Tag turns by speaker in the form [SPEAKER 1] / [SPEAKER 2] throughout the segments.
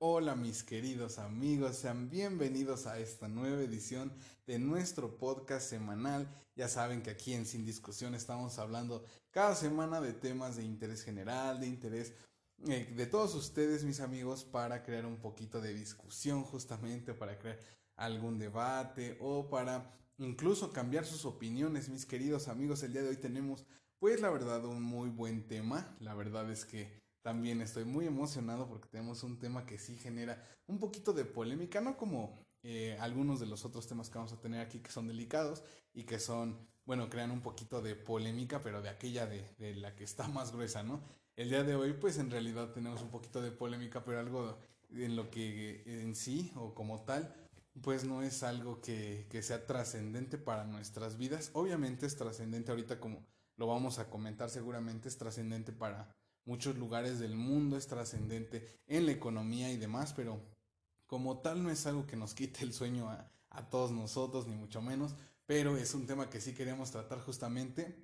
[SPEAKER 1] Hola mis queridos amigos, sean bienvenidos a esta nueva edición de nuestro podcast semanal. Ya saben que aquí en Sin Discusión estamos hablando cada semana de temas de interés general, de interés eh, de todos ustedes mis amigos para crear un poquito de discusión justamente, para crear algún debate o para incluso cambiar sus opiniones mis queridos amigos. El día de hoy tenemos pues la verdad un muy buen tema, la verdad es que también estoy muy emocionado porque tenemos un tema que sí genera un poquito de polémica, no como eh, algunos de los otros temas que vamos a tener aquí que son delicados y que son, bueno, crean un poquito de polémica, pero de aquella de, de la que está más gruesa, ¿no? El día de hoy, pues en realidad tenemos un poquito de polémica, pero algo en lo que en sí o como tal, pues no es algo que, que sea trascendente para nuestras vidas. Obviamente es trascendente ahorita como lo vamos a comentar seguramente, es trascendente para muchos lugares del mundo, es trascendente en la economía y demás, pero como tal no es algo que nos quite el sueño a, a todos nosotros, ni mucho menos, pero es un tema que sí queremos tratar justamente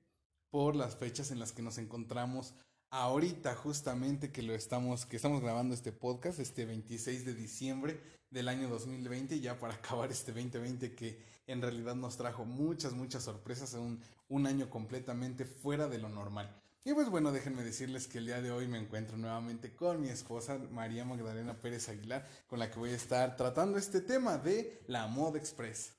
[SPEAKER 1] por las fechas en las que nos encontramos ahorita justamente que lo estamos que estamos grabando este podcast este 26 de diciembre del año 2020 ya para acabar este 2020 que en realidad nos trajo muchas muchas sorpresas un, un año completamente fuera de lo normal y pues bueno, déjenme decirles que el día de hoy me encuentro nuevamente con mi esposa María Magdalena Pérez Aguilar, con la que voy a estar tratando este tema de la moda express.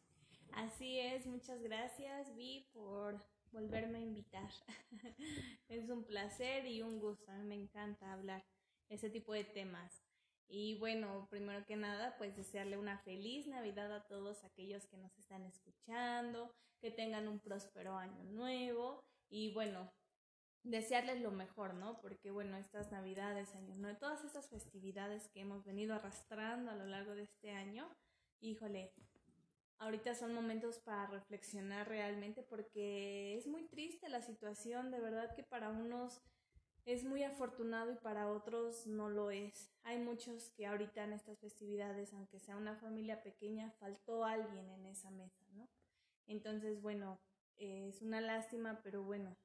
[SPEAKER 2] Así es, muchas gracias Vi por volverme a invitar. es un placer y un gusto, a mí me encanta hablar ese tipo de temas. Y bueno, primero que nada, pues desearle una feliz Navidad a todos aquellos que nos están escuchando, que tengan un próspero año nuevo y bueno, desearles lo mejor, ¿no? Porque bueno, estas navidades, años, ¿no? Todas estas festividades que hemos venido arrastrando a lo largo de este año, híjole, ahorita son momentos para reflexionar realmente porque es muy triste la situación, de verdad que para unos es muy afortunado y para otros no lo es. Hay muchos que ahorita en estas festividades, aunque sea una familia pequeña, faltó alguien en esa mesa, ¿no? Entonces, bueno, es una lástima, pero bueno,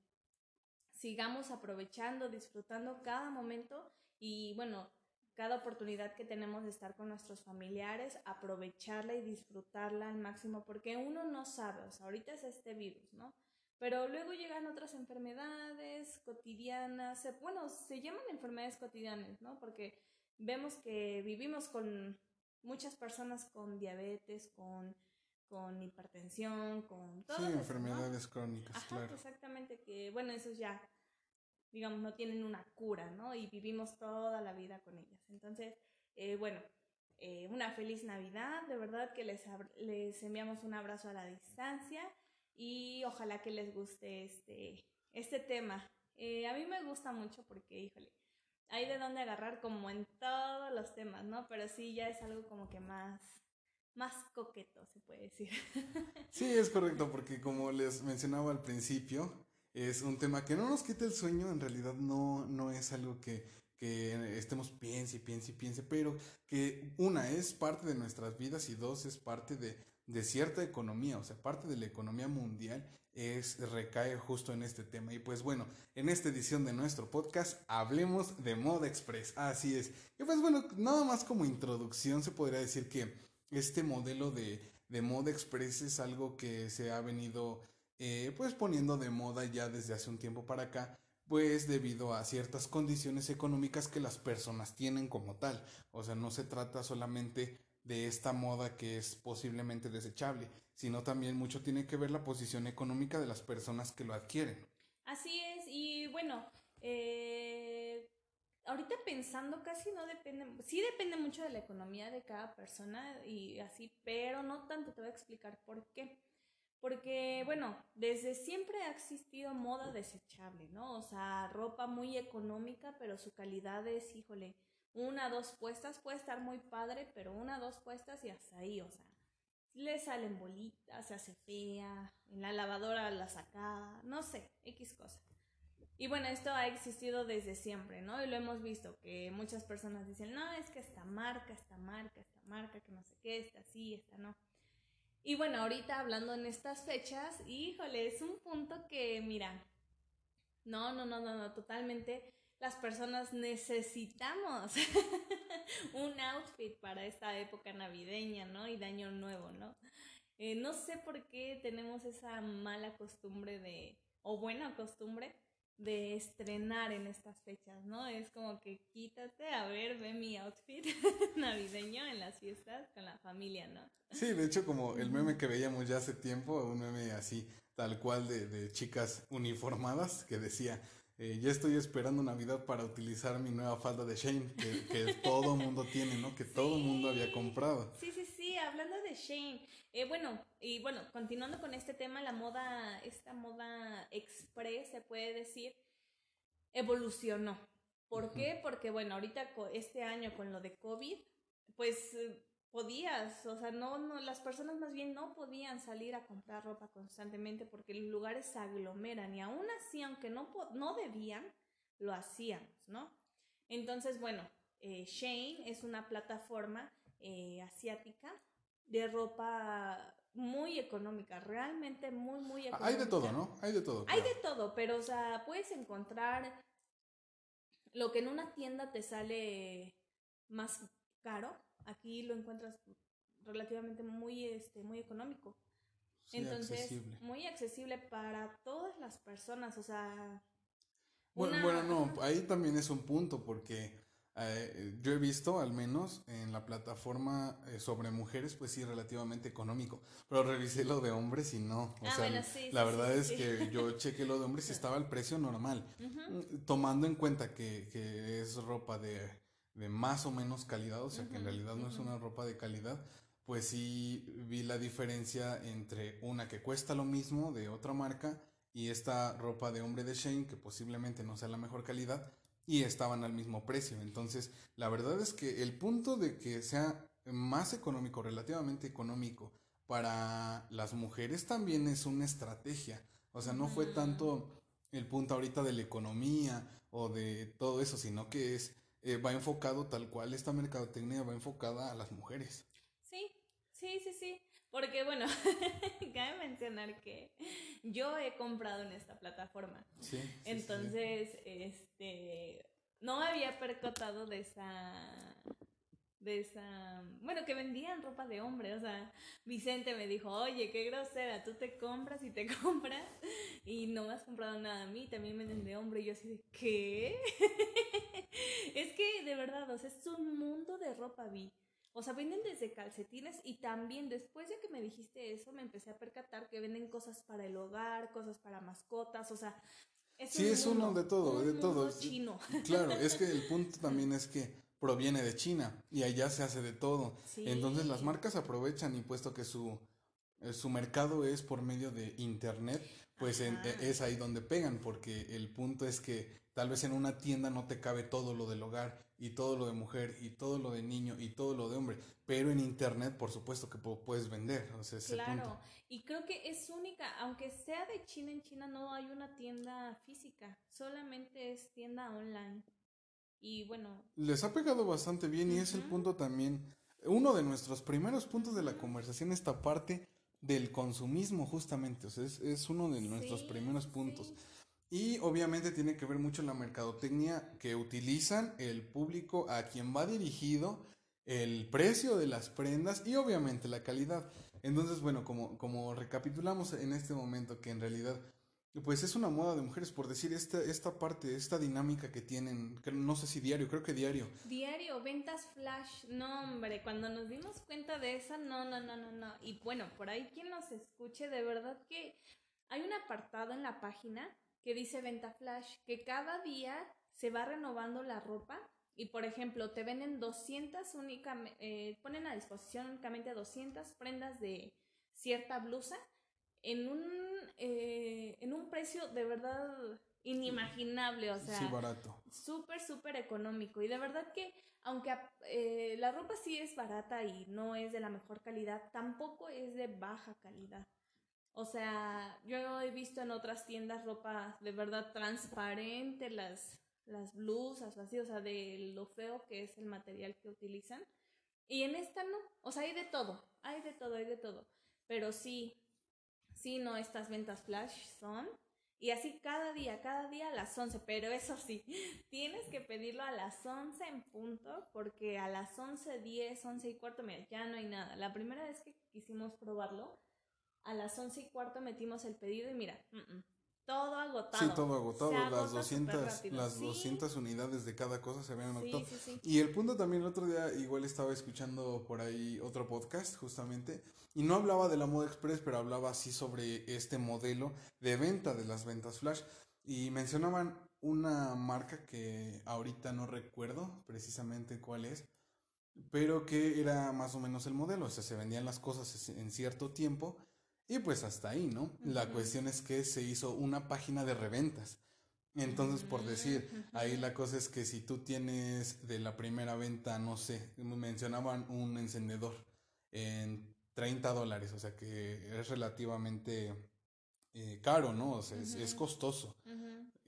[SPEAKER 2] sigamos aprovechando, disfrutando cada momento y bueno, cada oportunidad que tenemos de estar con nuestros familiares, aprovecharla y disfrutarla al máximo, porque uno no sabe, o sea, ahorita es este virus, ¿no? Pero luego llegan otras enfermedades cotidianas, bueno, se llaman enfermedades cotidianas, ¿no? Porque vemos que vivimos con muchas personas con diabetes, con, con hipertensión, con
[SPEAKER 1] todas sí, enfermedades crónicas,
[SPEAKER 2] Ajá,
[SPEAKER 1] claro.
[SPEAKER 2] Exactamente, que bueno, esos ya digamos, no tienen una cura, ¿no? Y vivimos toda la vida con ellas. Entonces, eh, bueno, eh, una feliz Navidad, de verdad que les, les enviamos un abrazo a la distancia y ojalá que les guste este, este tema. Eh, a mí me gusta mucho porque, híjole, hay de dónde agarrar como en todos los temas, ¿no? Pero sí, ya es algo como que más, más coqueto, se puede decir.
[SPEAKER 1] Sí, es correcto, porque como les mencionaba al principio, es un tema que no nos quita el sueño, en realidad no, no es algo que, que estemos piense y piense y piense, pero que una es parte de nuestras vidas y dos es parte de, de cierta economía, o sea, parte de la economía mundial es recae justo en este tema. Y pues bueno, en esta edición de nuestro podcast hablemos de Moda Express. Así es. Y pues bueno, nada más como introducción se podría decir que este modelo de, de Moda Express es algo que se ha venido eh, pues poniendo de moda ya desde hace un tiempo para acá, pues debido a ciertas condiciones económicas que las personas tienen como tal. O sea, no se trata solamente de esta moda que es posiblemente desechable, sino también mucho tiene que ver la posición económica de las personas que lo adquieren.
[SPEAKER 2] Así es, y bueno, eh, ahorita pensando casi no depende, sí depende mucho de la economía de cada persona y así, pero no tanto, te voy a explicar por qué. Porque, bueno, desde siempre ha existido moda desechable, ¿no? O sea, ropa muy económica, pero su calidad es, híjole, una, dos puestas, puede estar muy padre, pero una, dos puestas y hasta ahí, o sea, le salen bolitas, se hace fea, en la lavadora la sacada, no sé, X cosa. Y bueno, esto ha existido desde siempre, ¿no? Y lo hemos visto, que muchas personas dicen, no, es que esta marca, esta marca, esta marca, que no sé qué, esta sí, esta no. Y bueno, ahorita hablando en estas fechas, híjole, es un punto que, mira, no, no, no, no, no, totalmente las personas necesitamos un outfit para esta época navideña, ¿no? Y de año nuevo, ¿no? Eh, no sé por qué tenemos esa mala costumbre de, o buena costumbre, de estrenar en estas fechas, ¿no? Es como que quítate, a ver, ve mi outfit navideño en las fiestas con la familia, ¿no?
[SPEAKER 1] Sí, de hecho como el meme que veíamos ya hace tiempo, un meme así, tal cual de, de chicas uniformadas, que decía, eh, ya estoy esperando Navidad para utilizar mi nueva falda de Shane, que, que todo mundo tiene, ¿no? Que todo mundo había comprado.
[SPEAKER 2] Sí, sí, de Shane, eh, bueno, y bueno, continuando con este tema, la moda, esta moda express, se puede decir, evolucionó. ¿Por qué? Porque, bueno, ahorita este año con lo de COVID, pues eh, podías, o sea, no, no, las personas más bien no podían salir a comprar ropa constantemente porque los lugares se aglomeran y aún así, aunque no, no debían, lo hacíamos, ¿no? Entonces, bueno, eh, Shane es una plataforma asiática de ropa muy económica, realmente muy, muy económica.
[SPEAKER 1] Hay de todo, ¿no? Hay de todo.
[SPEAKER 2] Hay de todo, pero, o sea, puedes encontrar lo que en una tienda te sale más caro, aquí lo encuentras relativamente muy, este, muy económico. Entonces, muy accesible para todas las personas, o sea...
[SPEAKER 1] Bueno, bueno, no, ahí también es un punto porque eh, yo he visto, al menos en la plataforma eh, sobre mujeres, pues sí, relativamente económico. Pero revisé lo de hombres y no. O ah, sea, la verdad es que yo chequé lo de hombres y estaba al precio normal. Mm, tomando en cuenta que, que es ropa de, de, más o menos calidad, o sea, que en realidad no es una ropa de calidad, pues sí vi la diferencia entre una que cuesta lo mismo de otra marca y esta ropa de hombre de Shane, que posiblemente no sea la mejor calidad y estaban al mismo precio. Entonces, la verdad es que el punto de que sea más económico, relativamente económico, para las mujeres también es una estrategia. O sea, no fue tanto el punto ahorita de la economía o de todo eso, sino que es eh, va enfocado tal cual esta mercadotecnia va enfocada a las mujeres.
[SPEAKER 2] Sí, sí, sí, sí. Porque bueno, cabe mencionar que yo he comprado en esta plataforma. Sí. Entonces, este, no me había percatado de esa de esa, bueno, que vendían ropa de hombre, o sea, Vicente me dijo, oye, qué grosera, tú te compras y te compras y no me has comprado nada a mí, también venden de hombre y yo así de, ¿qué? es que de verdad, o sea, es un mundo de ropa, vi. O sea, venden desde calcetines y también después de que me dijiste eso, me empecé a percatar que venden cosas para el hogar, cosas para mascotas, o sea...
[SPEAKER 1] Es sí, es uno de todo, de todo. Chino. Claro, es que el punto también es que proviene de China y allá se hace de todo. Entonces las marcas aprovechan y puesto que su, eh, su mercado es por medio de internet, pues e, es ahí donde pegan, porque el punto es que tal vez en una tienda no te cabe todo lo del hogar y todo lo de mujer y todo lo de niño y todo lo de hombre, pero en internet por supuesto que puedes vender,
[SPEAKER 2] Claro, y creo que es única, aunque sea de China, en China no hay una tienda física, solamente es tienda online. Y bueno.
[SPEAKER 1] Les ha pegado bastante bien y es el punto también, uno de nuestros primeros puntos de la conversación, esta parte del consumismo justamente, o sea, es, uno de nuestros primeros puntos. Y obviamente tiene que ver mucho la mercadotecnia que utilizan el público a quien va dirigido, el precio de las prendas y obviamente la calidad. Entonces, bueno, como, como recapitulamos en este momento que en realidad pues es una moda de mujeres, por decir, esta, esta parte, esta dinámica que tienen, no sé si diario, creo que diario.
[SPEAKER 2] Diario, ventas flash, no hombre, cuando nos dimos cuenta de esa, no, no, no, no, no. Y bueno, por ahí quien nos escuche, de verdad que hay un apartado en la página que dice venta flash, que cada día se va renovando la ropa y por ejemplo te venden 200 únicamente, eh, ponen a disposición únicamente 200 prendas de cierta blusa en un, eh, en un precio de verdad inimaginable, o sea,
[SPEAKER 1] sí, barato.
[SPEAKER 2] Súper, súper económico. Y de verdad que, aunque eh, la ropa sí es barata y no es de la mejor calidad, tampoco es de baja calidad. O sea, yo he visto en otras tiendas ropa de verdad transparente, las, las blusas así, o sea, de lo feo que es el material que utilizan. Y en esta no, o sea, hay de todo, hay de todo, hay de todo. Pero sí, sí, no, estas ventas flash son. Y así cada día, cada día a las 11. Pero eso sí, tienes que pedirlo a las 11 en punto, porque a las 11, 10, 11 y cuarto, mira, ya no hay nada. La primera vez que quisimos probarlo, a las 11 y cuarto metimos el pedido y mira, todo agotado.
[SPEAKER 1] Sí, todo agotado. las 200, las 200 unidades de cada cosa se habían agotado. y el punto también, el otro día igual estaba escuchando por ahí otro podcast, justamente, y no hablaba de la moda express, pero hablaba así sobre este modelo de venta de las ventas flash. Y mencionaban una marca que ahorita no recuerdo precisamente cuál es, pero que era más o menos el modelo. O sea, se vendían las cosas en cierto tiempo y pues hasta ahí, ¿no? La cuestión es que se hizo una página de reventas. Entonces, por decir, ahí la cosa es que si tú tienes de la primera venta, no sé, mencionaban un encendedor en 30 dólares, o sea que es relativamente eh, caro, ¿no? O sea, es, costoso.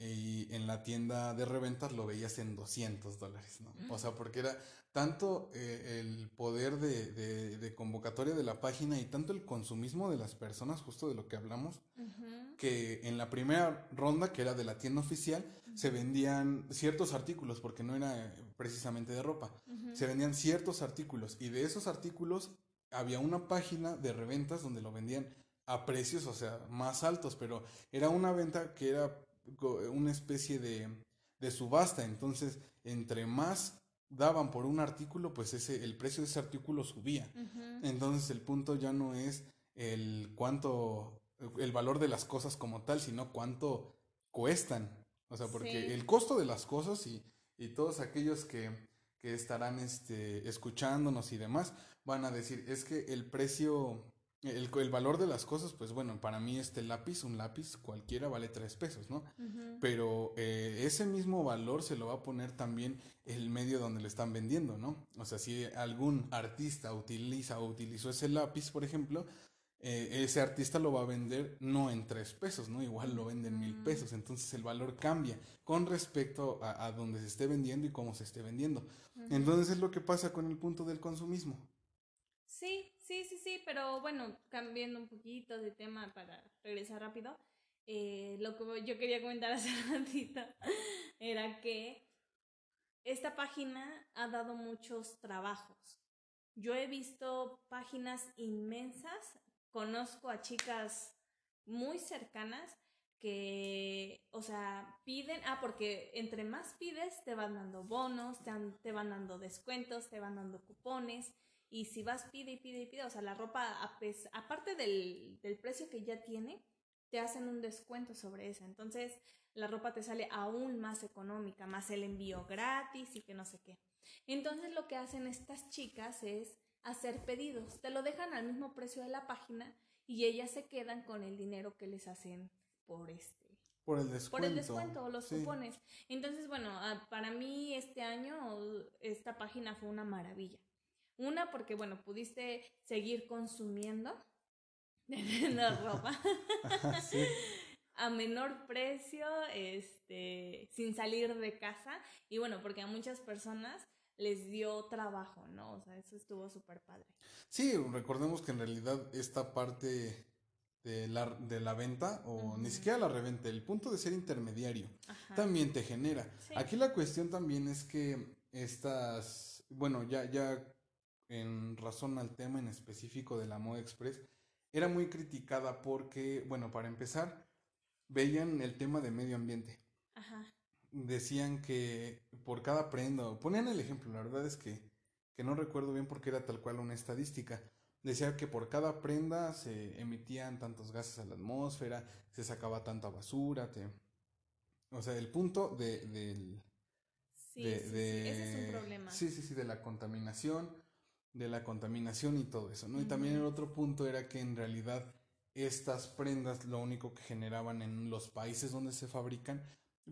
[SPEAKER 1] Y en la tienda de reventas lo veías en 200 dólares, ¿no? O sea, porque era tanto eh, el poder de, convocatoria de la página y tanto el consumismo de las personas, justo de lo que hablamos, que en la primera ronda, que era de la tienda oficial, se vendían ciertos artículos, porque no era precisamente de ropa, se vendían ciertos artículos y de esos artículos había una página de reventas donde lo vendían a precios, o sea, más altos, pero era una venta que era una especie de, de subasta, entonces entre más daban por un artículo, pues ese, el precio de ese artículo subía. Entonces el punto ya no es el cuánto, el valor de las cosas como tal, sino cuánto cuestan. O sea, porque el costo de las cosas y, y todos aquellos que, que estarán este, escuchándonos y demás van a decir, es que el precio el, el, valor de las cosas, pues bueno, para mí este lápiz, un lápiz cualquiera vale tres pesos, ¿no? Pero eh, ese mismo valor se lo va a poner también el medio donde le están vendiendo, ¿no? O sea, si algún artista utiliza o utilizó ese lápiz, por ejemplo, eh, ese artista lo va a vender no en tres pesos, ¿no? Igual lo vende en mil pesos, entonces el valor cambia con respecto a, a donde se esté vendiendo y cómo se esté vendiendo. Entonces es lo que pasa con el punto del consumismo.
[SPEAKER 2] Sí, Sí, sí, sí, pero bueno, cambiando un poquito de tema para regresar rápido, eh, lo que yo quería comentar hace ratito era que esta página ha dado muchos trabajos. Yo he visto páginas inmensas, conozco a chicas muy cercanas que, o sea, piden, ah, porque entre más pides, te van dando bonos, te, te van dando descuentos, te van dando cupones. Y si vas, pide y pide y pide, o sea, la ropa, aparte del, del precio que ya tiene, te hacen un descuento sobre esa. Entonces, la ropa te sale aún más económica, más el envío gratis y que no sé qué. Entonces, lo que hacen estas chicas es hacer pedidos. Te lo dejan al mismo precio de la página y ellas se quedan con el dinero que les hacen por este.
[SPEAKER 1] Por el descuento.
[SPEAKER 2] Por el descuento, los cupones. Entonces, bueno, ah, para mí este año esta página fue una maravilla. Una, porque, bueno, pudiste seguir consumiendo de ropa a menor precio, este, sin salir de casa. Y bueno, porque a muchas personas les dio trabajo, ¿no? O sea, eso estuvo súper padre.
[SPEAKER 1] Sí, recordemos que en realidad esta parte de la, de la venta, o ni siquiera la reventa, el punto de ser intermediario, también te genera. Aquí la cuestión también es que estas, bueno, ya, ya en razón al tema en específico de la moda express, era muy criticada porque, bueno, para empezar, veían el tema de medio ambiente. Ajá. Decían que por cada prenda, ponían el ejemplo, la verdad es que, que no recuerdo bien porque era tal cual una estadística. Decía que por cada prenda se emitían tantos gases a la atmósfera, se sacaba tanta basura, te... o sea, el punto de, del...
[SPEAKER 2] Sí, sí, sí, ese es un problema.
[SPEAKER 1] Sí, sí, sí, de la contaminación de la contaminación y todo eso, ¿no? Y también el otro punto era que en realidad estas prendas lo único que generaban en los países donde se fabrican,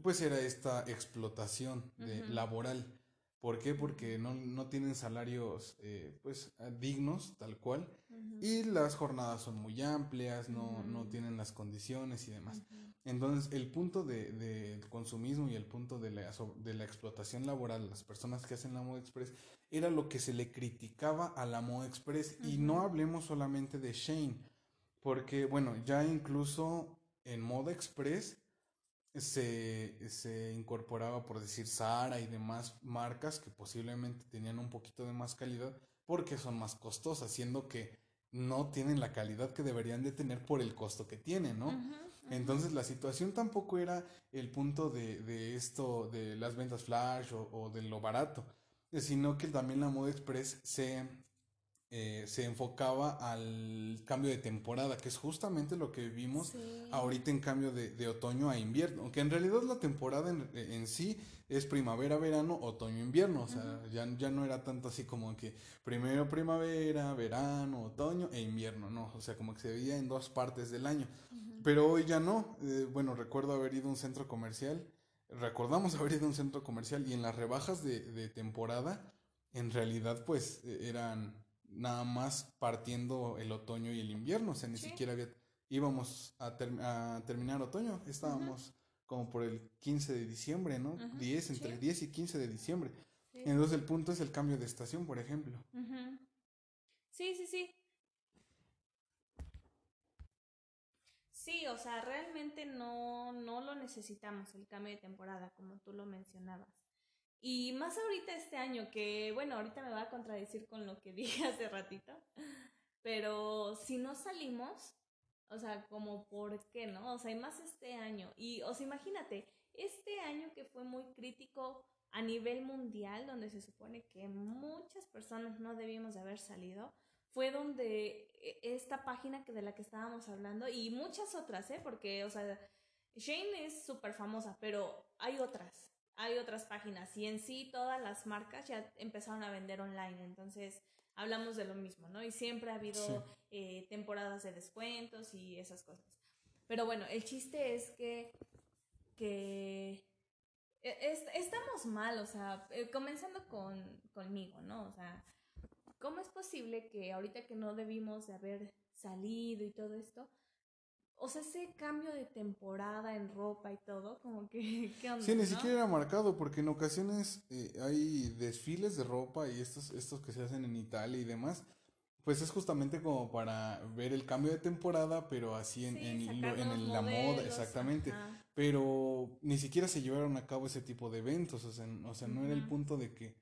[SPEAKER 1] pues era esta explotación de, laboral. ¿Por qué? Porque no, no tienen salarios eh, pues dignos, tal cual, y las jornadas son muy amplias, no, no tienen las condiciones y demás. Entonces, el punto del de, consumismo y el punto de la, de la explotación laboral, las personas que hacen la moda express, era lo que se le criticaba a la moda express. Y no hablemos solamente de Shane, porque, bueno, ya incluso en moda express se, se incorporaba, por decir, Sara y demás marcas que posiblemente tenían un poquito de más calidad porque son más costosas, siendo que no tienen la calidad que deberían de tener por el costo que tienen, ¿no? Entonces la situación tampoco era el punto de, de esto, de las ventas flash o, o, de lo barato, sino que también la moda express se eh, se enfocaba al cambio de temporada, que es justamente lo que vimos ahorita en cambio de, otoño a invierno, aunque en realidad la temporada en, sí es primavera, verano, otoño, invierno, o sea, ya, ya no era tanto así como que primero primavera, verano, otoño e invierno, no, o sea, como que se veía en dos partes del año, pero hoy ya no, eh, bueno, recuerdo haber ido a un centro comercial, recordamos haber ido a un centro comercial y en las rebajas de, de temporada, en realidad pues e, eran nada más partiendo el otoño y el invierno, o sea, ni siquiera íbamos a, a, terminar otoño, estábamos como por el 15 de diciembre, ¿no? 10, entre el 10 y 15 de diciembre. Entonces el punto es el cambio de estación, por ejemplo.
[SPEAKER 2] Sí, sí, sí. Sí, o sea, realmente no, no lo necesitamos el cambio de temporada, como tú lo mencionabas. Y más ahorita este año, que bueno, ahorita me va a contradecir con lo que dije hace ratito, pero si no salimos, o sea, como por qué, ¿no? O sea, y más este año. Y, o sea, imagínate, este año que fue muy crítico a nivel mundial, donde se supone que muchas personas no debíamos de haber salido, fue donde e, esta página que de la que estábamos hablando y muchas otras, ¿eh? Porque, o sea, Shane es súper famosa, pero hay otras hay otras páginas y en sí todas las marcas ya empezaron a vender online, entonces hablamos de lo mismo, ¿no? Y siempre ha habido eh, temporadas de descuentos y esas cosas. Pero bueno, el chiste es que, que e, estamos mal, o sea, eh, comenzando con, conmigo, ¿no? O sea, ¿cómo es posible que ahorita que no debimos de haber salido y todo esto, o sea, ese cambio de temporada en ropa y todo, como que, ¿qué onda?
[SPEAKER 1] Sí, ni siquiera era marcado, porque en ocasiones eh, hay desfiles de ropa y estos, estos que se hacen en Italia y demás, pues es justamente como para ver el cambio de temporada, pero así en, en, en la moda, exactamente. Pero ni siquiera se llevaron a cabo ese tipo de eventos, o sea, o sea no era el punto de que,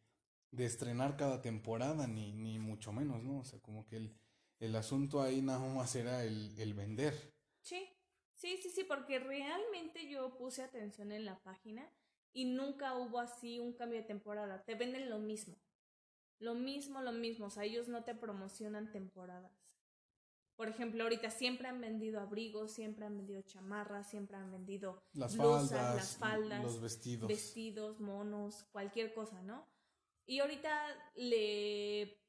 [SPEAKER 1] de estrenar cada temporada, ni, ni mucho menos, ¿no? O sea, como que el, el asunto ahí nada más era el, el vender.
[SPEAKER 2] Sí, sí, sí, sí, porque realmente yo puse atención en la página y nunca hubo así un cambio de temporada. Te venden lo mismo. Lo mismo, lo mismo. O sea, ellos no te promocionan temporadas. Por ejemplo, ahorita siempre han vendido abrigos, siempre han vendido chamarras, siempre han vendido
[SPEAKER 1] las blusas, faldas, las faldas, los vestidos.
[SPEAKER 2] Vestidos, monos, cualquier cosa, ¿no? Y ahorita le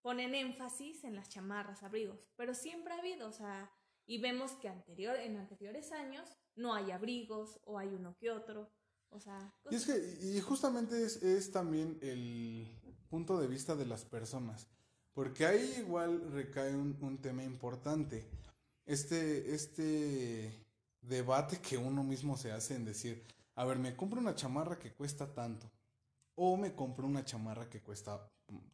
[SPEAKER 2] ponen énfasis en las chamarras, abrigos, pero siempre ha habido, o sea, y vemos que anterior, en anteriores años no hay abrigos o hay uno que otro. O sea,
[SPEAKER 1] y, es que, y justamente es, es, también el punto de vista de las personas, porque ahí igual recae un, un tema importante. Este, este debate que uno mismo se hace en decir, a ver, me compro una chamarra que cuesta tanto, o me compro una chamarra que cuesta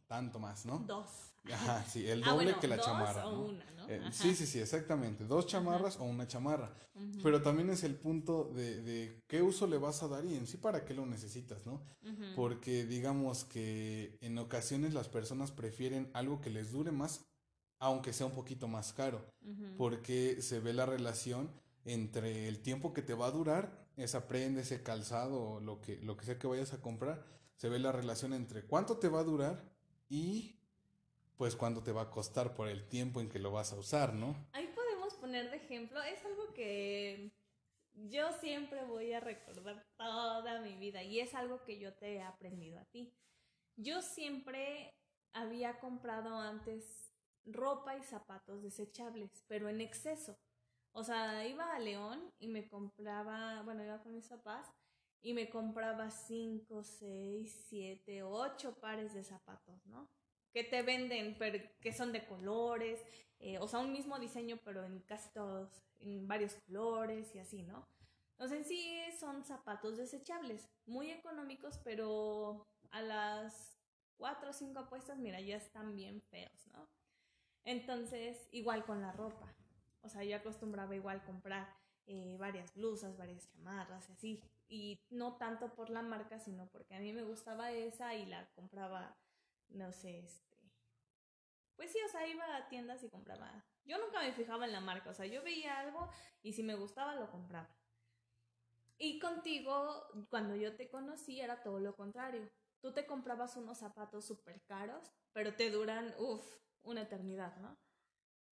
[SPEAKER 1] tanto más, ¿no?
[SPEAKER 2] Dos.
[SPEAKER 1] Ajá, sí, el ah, doble que la chamarra. ¿no? Eh, sí, sí, sí, exactamente. Dos chamarras o una chamarra. Pero también es el punto de, de, qué uso le vas a dar y en sí para qué lo necesitas, ¿no? Porque digamos que en ocasiones las personas prefieren algo que les dure más, aunque sea un poquito más caro. Porque se ve la relación entre el tiempo que te va a durar, esa prenda, ese calzado o lo que, lo que sea que vayas a comprar, se ve la relación entre cuánto te va a durar y pues cuánto te va a costar por el tiempo en que lo vas a usar, ¿no?
[SPEAKER 2] Ahí podemos poner de ejemplo, es algo que yo siempre voy a recordar toda mi vida y es algo que yo te he aprendido a ti. Yo siempre había comprado antes ropa y zapatos desechables, pero en exceso. O sea, iba a León y me compraba, bueno, iba con mis papás y me compraba cinco, seis, siete, ocho pares de zapatos, ¿no? que te venden, pero que son de colores, eh, o sea, un mismo diseño, pero en casi todos, en varios colores y así, ¿no? Entonces, en sí son zapatos desechables, muy económicos, pero a las cuatro o cinco apuestas, mira, ya están bien feos, ¿no? Entonces, igual con la ropa. O sea, yo acostumbraba igual comprar eh, varias blusas, varias chamarras, así. Y no tanto por la marca, sino porque a mí me gustaba esa y la compraba, no sé, este. Pues sí, o sea, iba a tiendas y compraba. Yo nunca me fijaba en la marca, o sea, yo veía algo y si me gustaba lo compraba. Y contigo, cuando yo te conocí, era todo lo contrario. Tú te comprabas unos zapatos súper caros, pero te duran, uff, una eternidad, ¿no?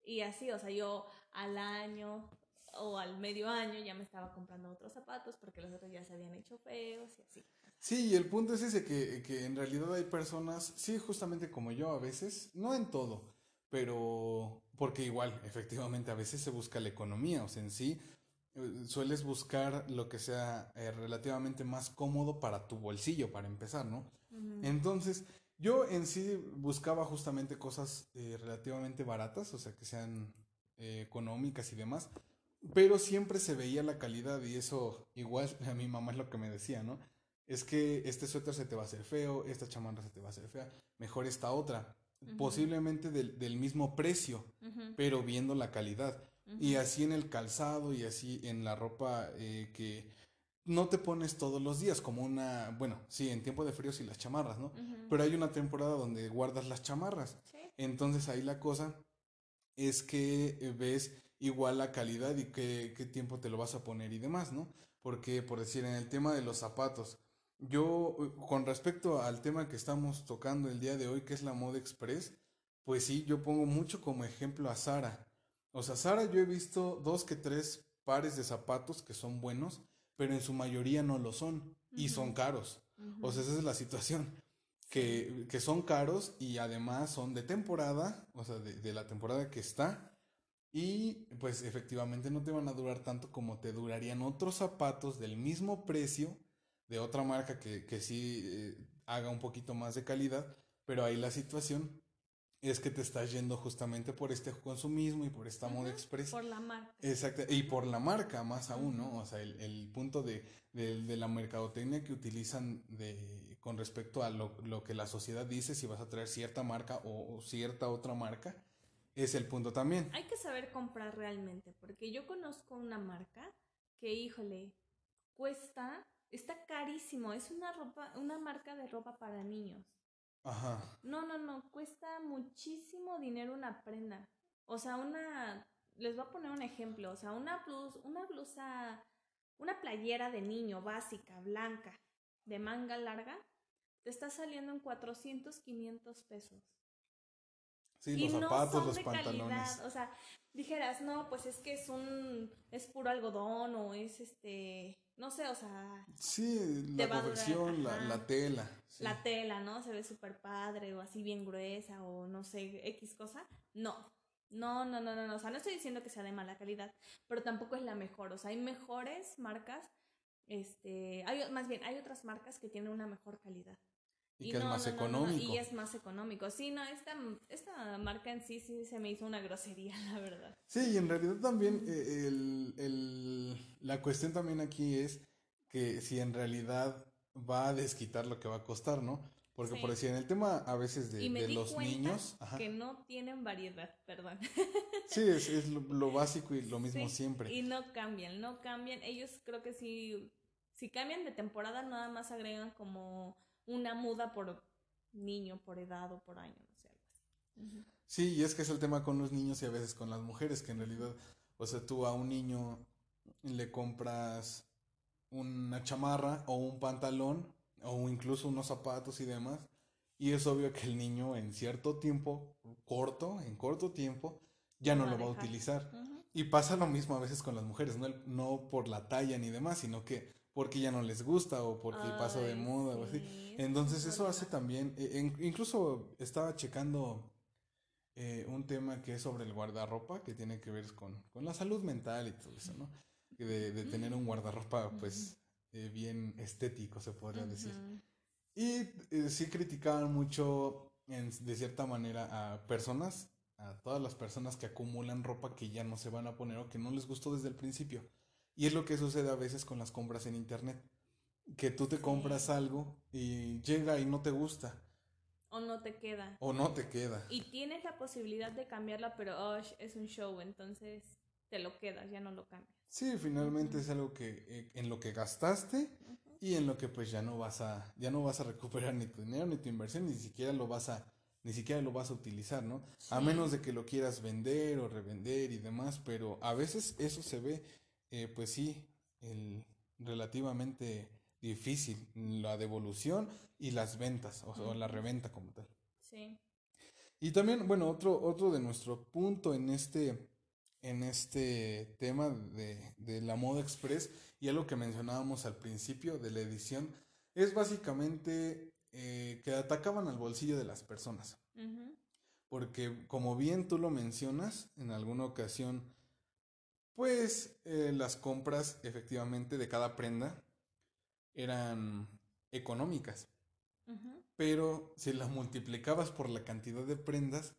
[SPEAKER 2] Y así, o sea, yo al año o al medio año ya me estaba comprando otros zapatos porque los otros ya se habían hecho feos y así.
[SPEAKER 1] Sí, y el punto es ese que, que en realidad hay personas, sí, justamente como yo a veces, no en todo, pero porque igual, efectivamente, a veces se busca la economía, o sea, en sí, eh, sueles buscar lo que sea eh, relativamente más cómodo para tu bolsillo, para empezar, ¿no? Entonces, yo en sí buscaba justamente cosas eh, relativamente baratas, o sea, que sean económicas y demás, pero siempre se veía la calidad y eso igual a mi mamá es lo que me decía, ¿no? Es que este suéter se te va a hacer feo, esta chamarra se te va a hacer fea, mejor esta otra, posiblemente del, del, mismo precio, pero viendo la calidad. Y así en el calzado y así en la ropa eh, que no te pones todos los días, como una, bueno, sí, en tiempo de frío sí las chamarras, ¿no? Pero hay una temporada donde guardas las chamarras. Entonces ahí la cosa es que eh, ves igual la calidad y qué, qué tiempo te lo vas a poner y demás, ¿no? Porque, por decir, en el tema de los zapatos, yo, eh, con respecto al tema que estamos tocando el día de hoy, que es la moda express, pues sí, yo pongo mucho como ejemplo a Sara. O sea, Sara yo he visto dos que tres pares de zapatos que son buenos, pero en su mayoría no lo son y son caros. O sea, esa es la situación. Que, que, son caros y además son de temporada, o sea, de, de, la temporada que está. Y pues efectivamente no te van a durar tanto como te durarían otros zapatos del mismo precio de otra marca que, que sí eh, haga un poquito más de calidad, pero ahí la situación es que te estás yendo justamente por este consumismo y por esta moda express.
[SPEAKER 2] Por la marca.
[SPEAKER 1] Exacto, y por la marca más aún, ¿no? O sea, el, el punto de, de, de, la mercadotecnia que utilizan de, con respecto a lo, lo, que la sociedad dice, si vas a traer cierta marca o, o, cierta otra marca, es el punto también.
[SPEAKER 2] Hay que saber comprar realmente, porque yo conozco una marca que, híjole, cuesta, está carísimo, es una ropa, una marca de ropa para niños.
[SPEAKER 1] Ajá.
[SPEAKER 2] No, no, no, cuesta muchísimo dinero una prenda. O sea, una, les voy a poner un ejemplo, o sea, una blusa, una blusa, una playera de niño básica, blanca, de manga larga, te está saliendo en 400, 500 pesos.
[SPEAKER 1] Sí, los y zapatos, no los pantalones. Calidad.
[SPEAKER 2] O sea, dijeras, no, pues es que es un, es puro algodón o es este, no sé, o sea.
[SPEAKER 1] Sí, la confección, la, la, tela. Sí.
[SPEAKER 2] La tela, ¿no? Se ve súper padre o así bien gruesa o no sé, X cosa. No. No, no, no, no, no. O sea, no estoy diciendo que sea de mala calidad, pero tampoco es la mejor. O sea, hay mejores marcas, este, hay, más bien, hay otras marcas que tienen una mejor calidad.
[SPEAKER 1] Y, y que no, es más no, económico.
[SPEAKER 2] y es más económico. Sí, no, esta, esta marca en sí sí se me hizo una grosería, la verdad.
[SPEAKER 1] Sí, y en realidad también eh, el, el, la cuestión también aquí es que si en realidad va a desquitar lo que va a costar, ¿no? Porque sí. por decir, en el tema a veces de,
[SPEAKER 2] y me
[SPEAKER 1] de
[SPEAKER 2] di
[SPEAKER 1] los niños...
[SPEAKER 2] Ajá. Que no tienen variedad, perdón.
[SPEAKER 1] Sí, es, es lo, lo, básico y lo mismo
[SPEAKER 2] sí,
[SPEAKER 1] siempre.
[SPEAKER 2] Y no cambian, no cambian. Ellos creo que sí, si cambian de temporada nada más agregan como una muda por niño, por edad o por año, no sé, algo así. Uh -huh.
[SPEAKER 1] Sí, y es que es el tema con los niños y a veces con las mujeres, que en realidad, o sea, tú a un niño le compras una chamarra o un pantalón o incluso unos zapatos y demás, y es obvio que el niño en cierto tiempo, corto, en corto tiempo, ya no, no lo va a utilizar. Uh -huh. Y pasa lo mismo a veces con las mujeres, no, no por la talla ni demás, sino que porque ya no les gusta o porque Ay, pasa de moda sí, o así. Entonces eso hace también, eh, incluso estaba checando eh, un tema que es sobre el guardarropa, que tiene que ver con, con la salud mental y todo eso, ¿no? De, de tener un guardarropa pues eh, bien estético, se podría uh -huh. decir. Y eh, sí criticaban mucho, en, de cierta manera, a personas, a todas las personas que acumulan ropa que ya no se van a poner o que no les gustó desde el principio. Y es lo que sucede a veces con las compras en internet. Que tú te compras algo y llega y no te gusta.
[SPEAKER 2] O no te queda.
[SPEAKER 1] O no te queda.
[SPEAKER 2] Y tienes la posibilidad de cambiarla, pero oh, es un show, entonces te lo quedas, ya no lo cambias.
[SPEAKER 1] Sí, finalmente es algo que eh, en lo que gastaste y en lo que pues ya no vas a ya no vas a recuperar ni tu dinero ni tu inversión ni siquiera lo vas a ni siquiera lo vas a utilizar, ¿no? A menos de que lo quieras vender o revender y demás, pero a veces eso se ve, eh, pues sí, el, relativamente difícil, la devolución y las ventas, o, la reventa como tal. Sí. Y también, bueno, otro, otro de nuestro punto en este, en este tema de, de la moda express y algo que mencionábamos al principio de la edición, es básicamente eh, que atacaban al bolsillo de las personas. Porque como bien tú lo mencionas, en alguna ocasión, pues eh, las compras efectivamente de cada prenda eran económicas. Pero si las multiplicabas por la cantidad de prendas,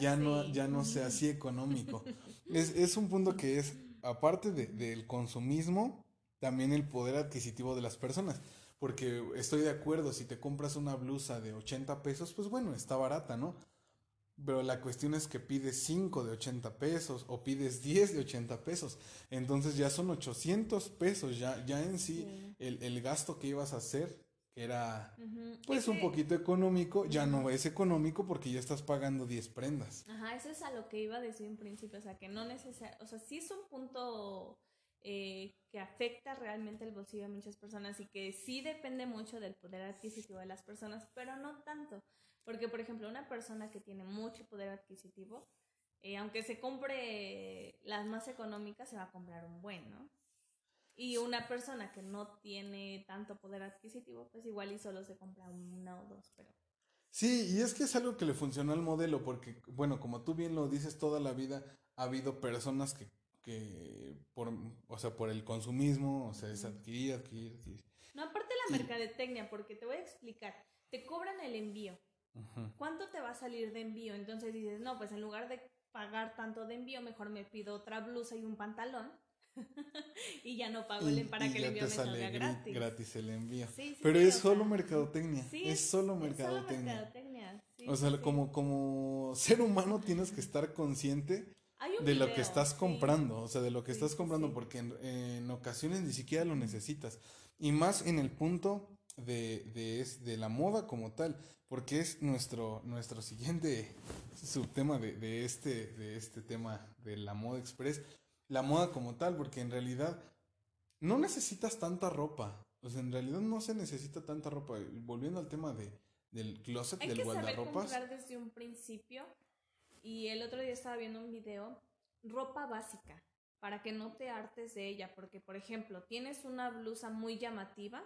[SPEAKER 1] ya no, ya no se hacía económico. es, es, un punto que es, aparte de, del consumismo, también el poder adquisitivo de las personas. Porque estoy de acuerdo, si te compras una blusa de 80 pesos, pues bueno, está barata, ¿no? Pero la cuestión es que pides 5 de 80 pesos o pides 10 de 80 pesos. Entonces ya son 800 pesos, ya, ya en sí, El, el, gasto que ibas a hacer, que era pues un poquito económico, ya no es económico porque ya estás pagando 10 prendas.
[SPEAKER 2] Ajá, eso es a lo que iba a decir en principio, o sea, que no necesariamente, o sea, sí es un punto eh, que afecta realmente el bolsillo de muchas personas y que sí depende mucho del poder adquisitivo de las personas, pero no tanto. Porque, por ejemplo, una persona que tiene mucho poder adquisitivo, eh, aunque se compre las más económicas, se va a comprar un buen, ¿no? Y una persona que no tiene tanto poder adquisitivo, pues igual y solo se compra una o dos, pero...
[SPEAKER 1] Sí, y es que es algo que le funcionó al modelo, porque, bueno, como tú bien lo dices, toda la vida ha habido personas que que por, o sea, por el consumismo, o sea, es adquirir, adquirir, adquirir.
[SPEAKER 2] No, aparte la mercadotecnia, porque te voy a explicar, te cobran el envío. ¿Cuánto te va a salir de envío? Entonces dices, no, pues en lugar de pagar tanto de envío, mejor me pido otra blusa y un pantalón. y ya no pago el para que el envío me salga gratis.
[SPEAKER 1] Gratis el envío. Pero es, solo mercadotecnia. es, solo mercadotecnia. o sea, como, como ser humano tienes que estar consciente de lo que estás comprando, o sea, de lo que estás comprando, porque en, ocasiones ni siquiera lo necesitas. Y más en el punto de, de, de la moda como tal, porque es nuestro, nuestro siguiente subtema de, de, este, de este tema de la moda express, la moda como tal, porque en realidad no necesitas tanta ropa, o sea, en realidad no se necesita tanta ropa. Volviendo al tema de, del closet,
[SPEAKER 2] Hay
[SPEAKER 1] del
[SPEAKER 2] que saber comprar desde un principio. Y el otro día estaba viendo un video, ropa básica, para que no te hartes de ella, porque por ejemplo, tienes una blusa muy llamativa,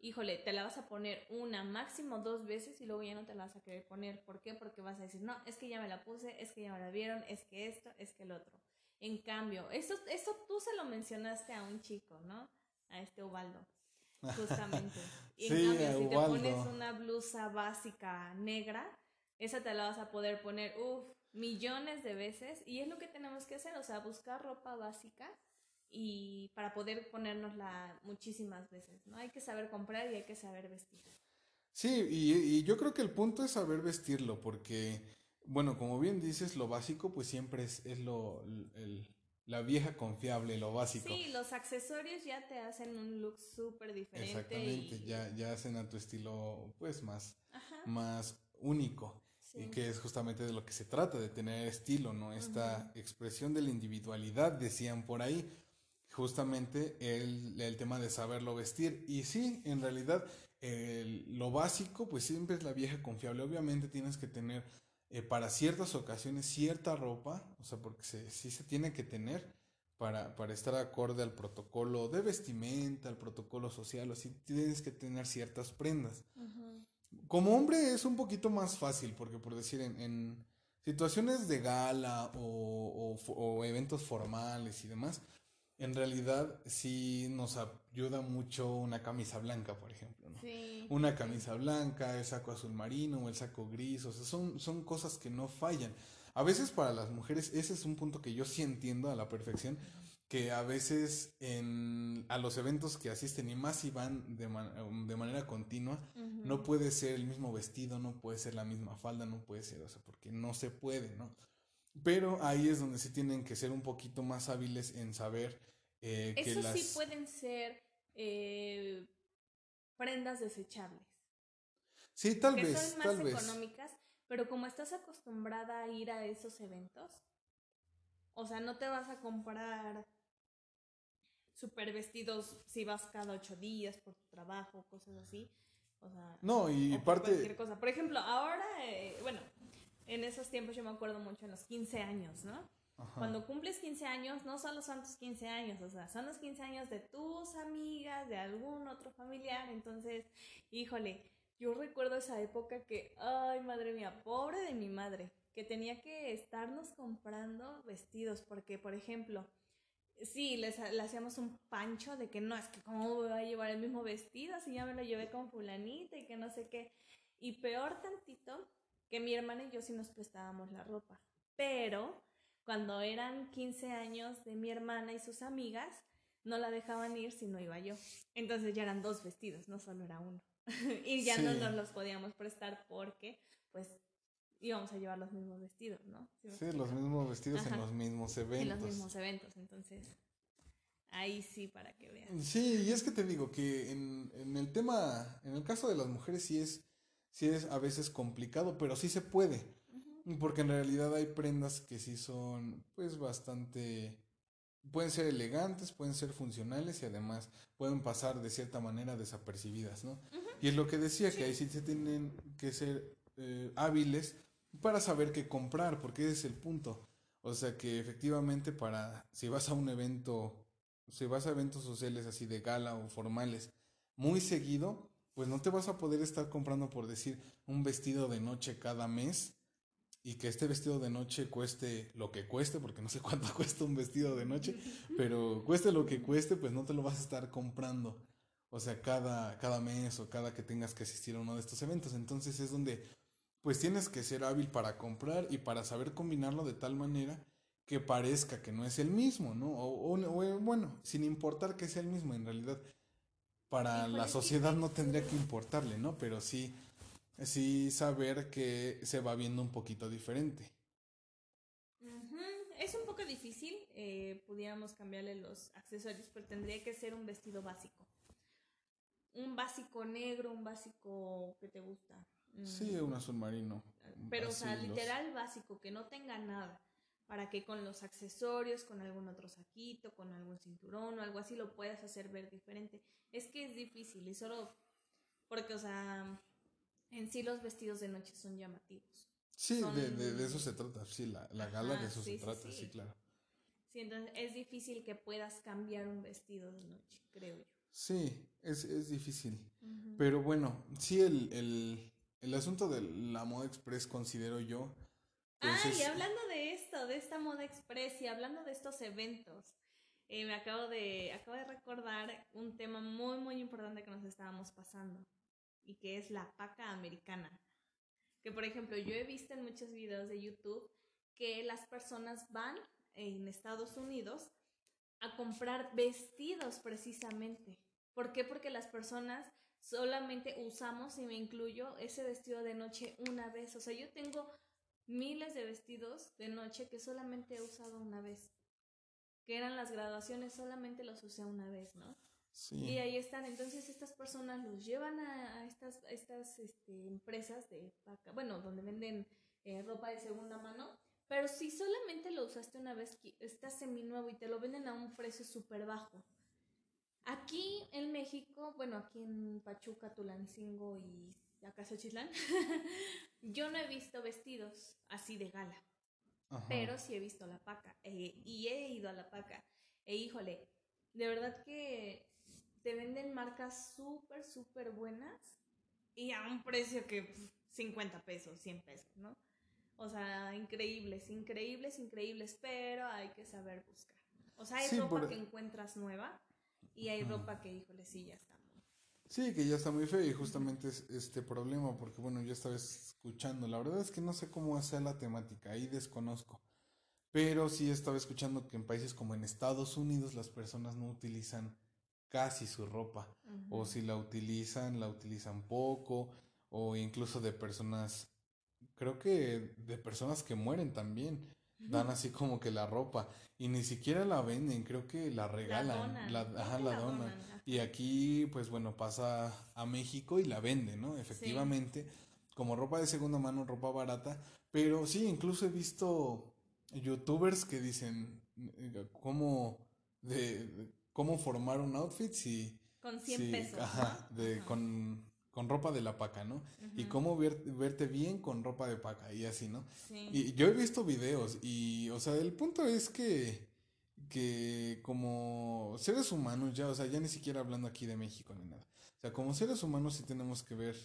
[SPEAKER 2] híjole, te la vas a poner una, máximo dos veces y luego ya no te la vas a querer poner. ¿Por qué? Porque vas a decir, no, es que ya me la puse, es que ya me la vieron, es que esto, es que el otro. En cambio, esto, esto tú se lo mencionaste a un chico, ¿no? A este Ubaldo, justamente. Y en cambio, si te pones una blusa básica negra, esa te la vas a poder poner, uff, millones de veces. Y es lo que tenemos que hacer, o sea, buscar ropa básica y para poder ponernosla muchísimas veces, ¿no? Hay que saber comprar y hay que saber vestir.
[SPEAKER 1] Sí, y, yo creo que el punto es saber vestirlo, porque, bueno, como bien dices, lo básico pues siempre es, es lo, la vieja confiable, lo básico.
[SPEAKER 2] Sí, los accesorios ya te hacen un look súper diferente.
[SPEAKER 1] Exactamente, ya, ya hacen a tu estilo pues más, más único. Y que es justamente de lo que se trata, de tener estilo, ¿no? Esta expresión de la individualidad, decían por ahí, justamente el, el tema de saberlo vestir. Y sí, en realidad, lo básico, pues siempre es la vieja confiable. Obviamente tienes que tener eh, para ciertas ocasiones cierta ropa, o sea, porque sí se tiene que tener para, para estar acorde al protocolo de vestimenta, al protocolo social, o así tienes que tener ciertas prendas. Como hombre es un poquito más fácil, porque por decir, en, situaciones de gala o, eventos formales y demás, en realidad sí nos ayuda mucho una camisa blanca, por ejemplo. ¿no? Una camisa blanca, el saco azul marino el saco gris, o sea, son, son cosas que no fallan. A veces para las mujeres, ese es un punto que yo sí entiendo a la perfección, que a veces en, a los eventos que asisten y más si van de, de manera continua, no puede ser el mismo vestido, no puede ser la misma falda, no puede ser, o sea, porque no se puede, ¿no? Pero ahí es donde sí tienen que ser un poquito más hábiles en saber eh, que
[SPEAKER 2] Eso
[SPEAKER 1] las...
[SPEAKER 2] sí pueden ser eh, prendas desechables.
[SPEAKER 1] Sí, tal
[SPEAKER 2] que
[SPEAKER 1] vez,
[SPEAKER 2] son más
[SPEAKER 1] tal vez.
[SPEAKER 2] económicas, pero como estás acostumbrada a ir a esos eventos, o sea, no te vas a comprar super vestidos si vas cada ocho días por tu trabajo, cosas así. O sea,
[SPEAKER 1] No, y
[SPEAKER 2] o
[SPEAKER 1] parte...
[SPEAKER 2] cualquier cosa. Por ejemplo, ahora, eh, bueno, en esos tiempos yo me acuerdo mucho en los 15 años, ¿no?
[SPEAKER 1] Ajá.
[SPEAKER 2] Cuando cumples 15 años, no solo son tus 15 años, o sea, son los 15 años de tus amigas, de algún otro familiar. Entonces, híjole, yo recuerdo esa época que, ay, madre mía, pobre de mi madre, que tenía que estarnos comprando vestidos, porque, por ejemplo, sí, les, le hacíamos un pancho de que no, es que cómo voy a llevar el mismo vestido si ya me lo llevé con fulanita y que no sé qué. Y peor tantito, que mi hermana y yo sí nos prestábamos la ropa. Pero cuando eran 15 años de mi hermana y sus amigas, no la dejaban ir si no iba yo. Entonces ya eran dos vestidos, no solo era uno. y ya no nos los podíamos prestar porque, pues, íbamos a llevar los mismos vestidos, ¿no? ¿Sí
[SPEAKER 1] los mismos vestidos en los mismos
[SPEAKER 2] En
[SPEAKER 1] eventos.
[SPEAKER 2] los mismos eventos, entonces, ahí sí, para que vean.
[SPEAKER 1] Sí, y es que te digo que en, en el tema, en el caso de las mujeres sí es, sí es a veces complicado, pero sí se puede. Porque en realidad hay prendas que sí son, pues, bastante, pueden ser elegantes, pueden ser funcionales y además pueden pasar de cierta manera desapercibidas, ¿no? Y es lo que decía, que ahí sí se tienen que ser eh, hábiles para saber qué comprar, porque ese es el punto. O sea que efectivamente para, si vas a un evento, si vas a eventos sociales así de gala o formales, muy seguido, pues no te vas a poder estar comprando, por decir, un vestido de noche cada mes y que este vestido de noche cueste lo que cueste, porque no sé cuánto cuesta un vestido de noche, pero cueste lo que cueste, pues no te lo vas a estar comprando. O sea, cada, cada mes o cada que tengas que asistir a uno de estos eventos. Entonces es donde pues tienes que ser hábil para comprar y para saber combinarlo de tal manera que parezca que no es el mismo, ¿no? O, o- o, bueno, sin importar que sea el mismo, en realidad para
[SPEAKER 2] Híjole,
[SPEAKER 1] la
[SPEAKER 2] sí.
[SPEAKER 1] sociedad no tendría que importarle, ¿no? Pero sí, sí saber que se va viendo un poquito diferente.
[SPEAKER 2] Es un poco difícil, eh, pudiéramos cambiarle los accesorios, pero tendría que ser un vestido básico. Un básico negro, un básico que te gusta. Mm,
[SPEAKER 1] Sí, un azul marino.
[SPEAKER 2] Pero, o sea,
[SPEAKER 1] los-
[SPEAKER 2] literal básico, que no tenga nada. Para que con los accesorios, con algún otro saquito, con algún cinturón o algo así, lo puedas hacer ver diferente. Es que es difícil y solo porque, o sea, en sí los vestidos de noche son llamativos.
[SPEAKER 1] Sí,
[SPEAKER 2] son-
[SPEAKER 1] de, de- de eso se trata, sí, la, la gala
[SPEAKER 2] Ajá,
[SPEAKER 1] de eso
[SPEAKER 2] sí,
[SPEAKER 1] se trata,
[SPEAKER 2] sí.
[SPEAKER 1] sí, claro.
[SPEAKER 2] Sí, entonces es difícil que puedas cambiar un vestido de noche, creo yo.
[SPEAKER 1] Sí, es, es difícil. Pero bueno, sí, el, el, el asunto de la moda express considero yo. Pues,
[SPEAKER 2] Ah, y
[SPEAKER 1] es-
[SPEAKER 2] hablando de esto, de esta moda express y hablando de estos eventos, eh, me acabo de, acabo de recordar un tema muy, muy importante que nos estábamos pasando y que es la paca americana. Que, por ejemplo, yo he visto en muchos videos de YouTube que las personas van en Estados Unidos a comprar vestidos precisamente. ¿Por qué? Porque las personas solamente usamos, y me incluyo, ese vestido de noche una vez. O sea, yo tengo miles de vestidos de noche que solamente he usado una vez. Que eran las graduaciones, solamente los usé una vez, ¿no?
[SPEAKER 1] sí.
[SPEAKER 2] Y ahí están. Entonces estas personas los llevan a, a estas, a estas este, empresas de paca, bueno, donde venden eh, ropa de segunda mano. Pero si solamente lo usaste una vez, está seminuevo y te lo venden a un precio súper bajo. Aquí en México, bueno, aquí en Pachuca, Tulancingo y Acasochitlán, yo no he visto vestidos así de gala.
[SPEAKER 1] Ajá.
[SPEAKER 2] Pero sí he visto la paca eh, y he ido a la paca. E híjole, de verdad que te venden marcas súper, súper buenas y a un precio que pf, 50 pesos, 100 pesos, ¿no? O sea, increíbles, increíbles, increíbles, pero hay que saber buscar. O sea, hay
[SPEAKER 1] Sí,
[SPEAKER 2] ropa
[SPEAKER 1] por-
[SPEAKER 2] que encuentras nueva y hay
[SPEAKER 1] Ajá.
[SPEAKER 2] ropa que, híjole, sí, ya está.
[SPEAKER 1] Sí, que ya está muy feo y justamente es este problema porque bueno, yo estaba escuchando, la verdad es que no sé cómo sea la temática, ahí desconozco, pero sí estaba escuchando que en países como en Estados Unidos las personas no utilizan casi su ropa. O si la utilizan, la utilizan poco. O incluso de personas, creo que de personas que mueren también, dan así como que la ropa. Y ni siquiera la venden, creo que la regalan, la, ajá, la, donan. Y aquí, pues bueno, pasa a México y la venden, ¿no? Efectivamente, como ropa de segunda mano, ropa barata, pero sí, incluso he visto youtubers que dicen eh, cómo, de, cómo formar un outfit si...
[SPEAKER 2] Con 100 pesos.
[SPEAKER 1] Ajá, de, Con, con ropa de la paca, ¿no? Y cómo verte bien con ropa de paca y así, ¿no? Sí. Y yo he visto videos y, o sea, el punto es que, que como seres humanos ya, o sea, ya ni siquiera hablando aquí de México ni nada. O sea, como seres humanos sí tenemos que ver,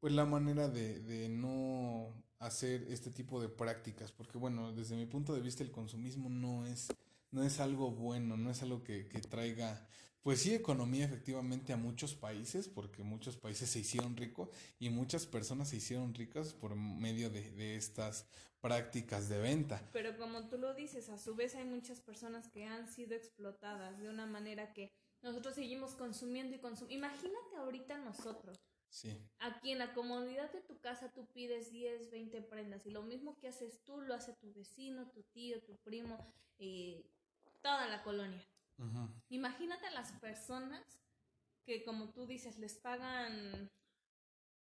[SPEAKER 1] pues, la manera de, de no hacer este tipo de prácticas, porque bueno, desde mi punto de vista el consumismo no es, no es algo bueno, no es algo que, que traiga, pues sí, economía efectivamente a muchos países, porque muchos países se hicieron ricos y muchas personas se hicieron ricas por medio de, de estas prácticas de venta.
[SPEAKER 2] Pero como tú lo dices, a su vez hay muchas personas que han sido explotadas de una manera que nosotros seguimos consumiendo y consumiendo. Imagínate ahorita nosotros
[SPEAKER 1] Sí.
[SPEAKER 2] Aquí en la comodidad de tu casa tú pides 10, 20 prendas y lo mismo que haces tú lo hace tu vecino, tu tío, tu primo, y toda la colonia. Imagínate a las personas que como tú dices les pagan...